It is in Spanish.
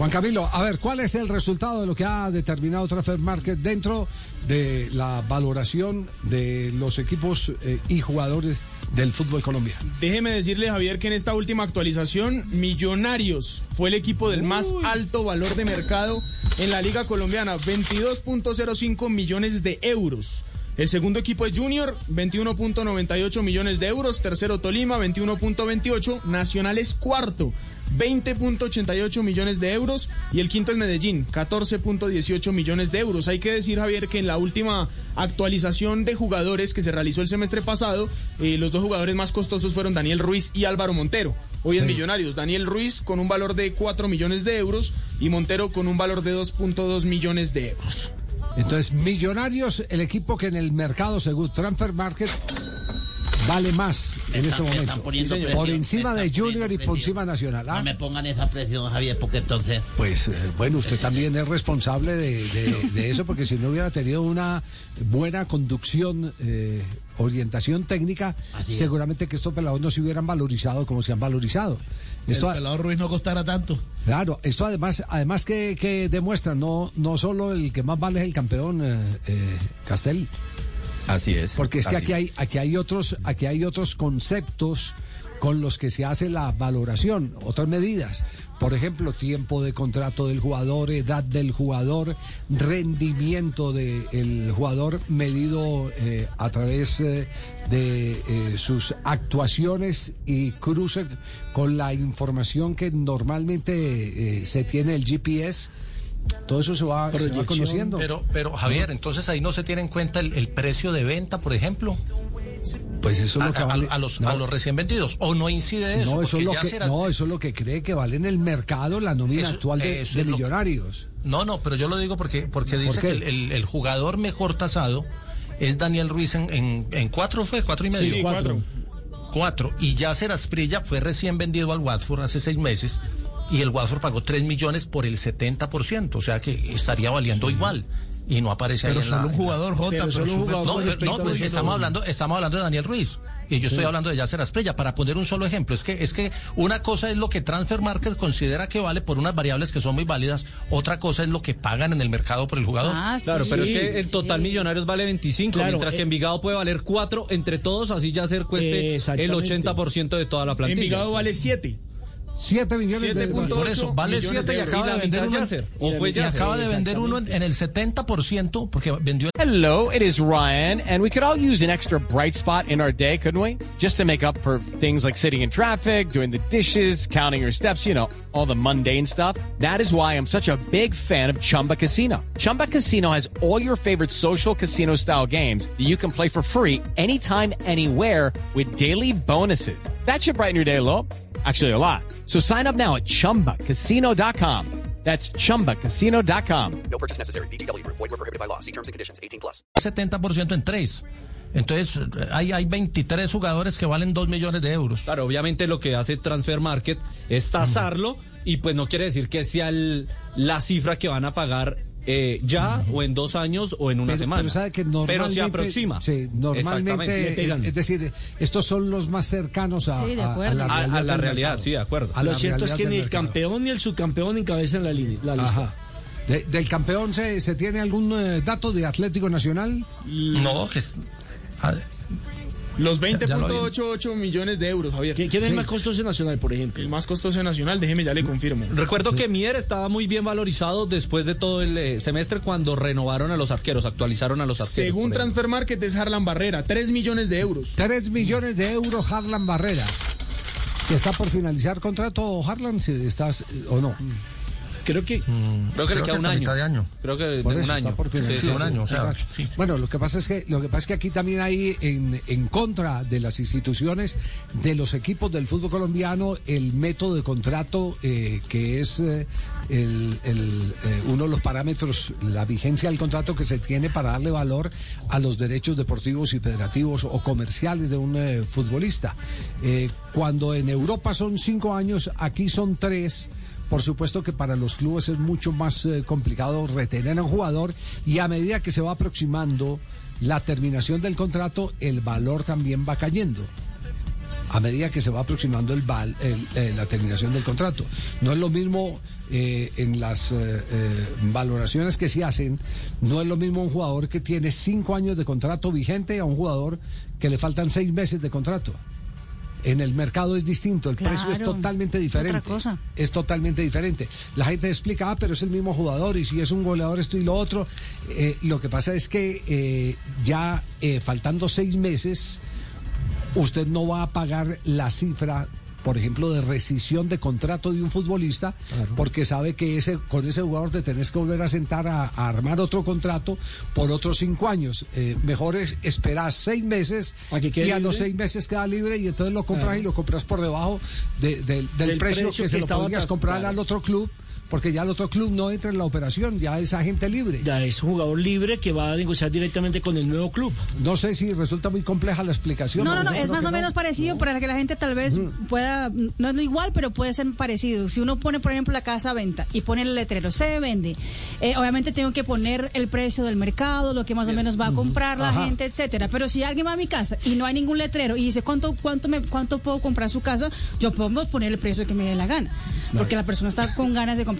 Juan Camilo, a ver, ¿cuál es el resultado de lo que ha determinado Transfer Market dentro de la valoración de los equipos eh, y jugadores del fútbol colombiano? Déjeme decirle, Javier, que en esta última actualización, Millonarios fue el equipo del más alto valor de mercado en la Liga Colombiana, 22.05 millones de euros. El segundo equipo es Junior, 21.98 millones de euros. Tercero Tolima, 21.28. Nacional es cuarto, 20.88 millones de euros. Y el quinto es Medellín, 14.18 millones de euros. Hay que decir, Javier, que en la última actualización de jugadores que se realizó el semestre pasado, eh, los dos jugadores más costosos fueron Daniel Ruiz y Álvaro Montero. Hoy en Millonarios, Daniel Ruiz con un valor de 4 millones de euros y Montero con un valor de 2.2 millones de euros. Entonces, Millonarios, el equipo que en el mercado, según Transfer Market, vale más en este momento. están poniendo Por presión, encima de Junior y por encima. Nacional. ¿ah? No me pongan esa presión, Javier, porque entonces... Pues eh, bueno, usted también es responsable de, de- de eso, porque si no hubiera tenido una buena conducción, eh, orientación técnica, Así es. seguramente que estos pelados no se hubieran valorizado como se han valorizado. Esto, el pelado Ruiz no costara tanto. claro, esto además, además que, que demuestra, no, no solo el que más vale es el campeón eh, eh, Castel, Así es. porque es que aquí hay, aquí hay otros, aquí hay otros conceptos con los que se hace la valoración, otras medidas. Por ejemplo, tiempo de contrato del jugador, edad del jugador, rendimiento del jugador medido eh, a través eh, de eh, sus actuaciones y cruce con la información que normalmente se tiene el GPS. Todo eso se va, se va conociendo. Pero, pero Javier, entonces ahí no se tiene en cuenta el, el precio de venta, por ejemplo, pues eso es a, lo que a- vale. a los, No. a los recién vendidos. ¿O no incide eso? No, eso es lo ya que, será- no, eso es lo que cree que vale en el mercado la nómina Eso- actual de, que- millonarios. No, no, pero yo lo digo porque, porque dice qué? que el, el- el jugador mejor tasado es Daniel Ruiz en, en, en cuatro, ¿fue? ¿Cuatro y medio? Sí, cuatro. Cuatro. Y Yacer Asprilla fue recién vendido al Watford hace seis meses y el Watford pagó tres millones por el 70%, o sea que estaría valiendo igual. Y no aparece ahí Pero en la- solo un jugador, Jota. Pero Pero solo un jugador. No, pero- no, pues que estamos hablando, estamos hablando de Daniel Ruiz. Y yo estoy hablando de Yacer Asprilla, para poner un solo ejemplo. Es que, es que una cosa es lo que Transfer Market considera que vale por unas variables que son muy válidas, otra cosa es lo que pagan en el mercado por el jugador. Ah, Claro, sí, pero es que el sí. total Millonarios vale 25, Claro, mientras que eh, Envigado puede valer 4 entre todos, así ya se cueste el Exactamente. 80% de toda la plantilla. Envigado vale 7. 7 millones de 7.8 Por eso, vale 7 y acaba de vender uno. en- ¿O fue y acaba de vender uno en, en el 70% porque vendió Hello, it is Ryan, and we could all use an extra bright spot in our day, couldn't we? Just to make up for things like sitting in traffic, doing the dishes, counting your steps, you know, all the mundane stuff. That is why I'm such a big fan of Chumba Casino. Chumba Casino has all your favorite social casino style games that you can play for free anytime, anywhere with daily bonuses. That should brighten your day a little. Actually, a lot. So sign up now at chumbacasino.com. That's chumbacasino.com. No purchase necessary. BGW. Void were prohibited by law. See terms and conditions. 18 plus. 70% en 3. Entonces, hay, hay 23 jugadores que valen 2 millones de euros. Claro, obviamente lo que hace Transfer Market es tasarlo y pues no quiere decir que sea el- la cifra que van a pagar eh, ya o en dos años o en una Pero, semana. pero sabe que normalmente, Pero se aproxima. Sí, normalmente, pegan. es decir, estos son los más cercanos a, Sí, de a- a acuerdo. la A- a realidad. la del realidad, mercado. sí, de acuerdo. A Lo cierto es que ni el mercado. campeón ni el subcampeón encabezan la, li- la lista. Ajá. De- ¿Del campeón se, se tiene algún eh, dato de Atlético Nacional? No, que es. a- Los Ya- ya lo 20.88 millones de euros, Javier. ¿Quién quién es Sí. el más costoso nacional, por ejemplo? El más costoso nacional, déjeme ya le confirmo. Recuerdo que Mier estaba muy bien valorizado después de todo el eh, semestre cuando renovaron a los arqueros, actualizaron a los arqueros. Según. Transfer Market es Harlan Barrera, 3 millones de euros. 3 millones de euros Harlan Barrera. ¿Está por finalizar contrato Harlan? Si estás eh, o no. Creo que Creo que le queda un año. mitad de año. Creo que de un año. Sí, sí, un año, o sea. Bueno, lo que pasa es que lo que pasa es que aquí también hay en, en contra de las instituciones de los equipos del fútbol colombiano el método de contrato eh, que es eh, el- el, eh, uno de los parámetros, la vigencia del contrato que se tiene para darle valor a los derechos deportivos y federativos o comerciales de un eh, futbolista. Eh, cuando en Europa son cinco años, aquí son tres. Por supuesto que para los clubes es mucho más eh, complicado retener a un jugador y a medida que se va aproximando la terminación del contrato, el valor también va cayendo. A medida que se va aproximando el eh, la terminación del contrato. No es lo mismo eh, en las eh, valoraciones que se hacen, no es lo mismo un jugador que tiene cinco años de contrato vigente a un jugador que le faltan seis meses de contrato. En el mercado es distinto, el precio es totalmente es otra diferente. cosa. Es totalmente diferente. La gente explica, ah, pero es el mismo jugador y si es un goleador esto y lo otro. Eh, lo que pasa es que eh, ya eh, faltando seis meses, usted no va a pagar la cifra, por ejemplo, de rescisión de contrato de un futbolista, porque sabe que ese con ese jugador te tenés que volver a sentar a, a armar otro contrato por otros cinco años. Eh, mejor es esperar seis meses ¿A que quede y a los seis meses queda libre y entonces lo compras y lo compras por debajo de- del- del, Del precio, precio que, se lo podrías comprar claro. al otro club, porque ya el otro club no entra en la operación, ya es agente libre. ya es un jugador libre que va a negociar directamente con el nuevo club. No sé si resulta muy compleja la explicación. No, no, no, es más o no. menos parecido para que la gente tal vez pueda, no es lo igual, pero puede ser parecido. Si uno pone, por ejemplo, la casa a venta y pone el letrero, se vende, eh, obviamente tengo que poner el precio del mercado, lo que más o menos va a comprar la Ajá. gente, etcétera. Pero si alguien va a mi casa y no hay ningún letrero y dice cuánto, cuánto, me, cuánto puedo comprar su casa, yo puedo poner el precio que me dé la gana. Porque la persona está con ganas de comprar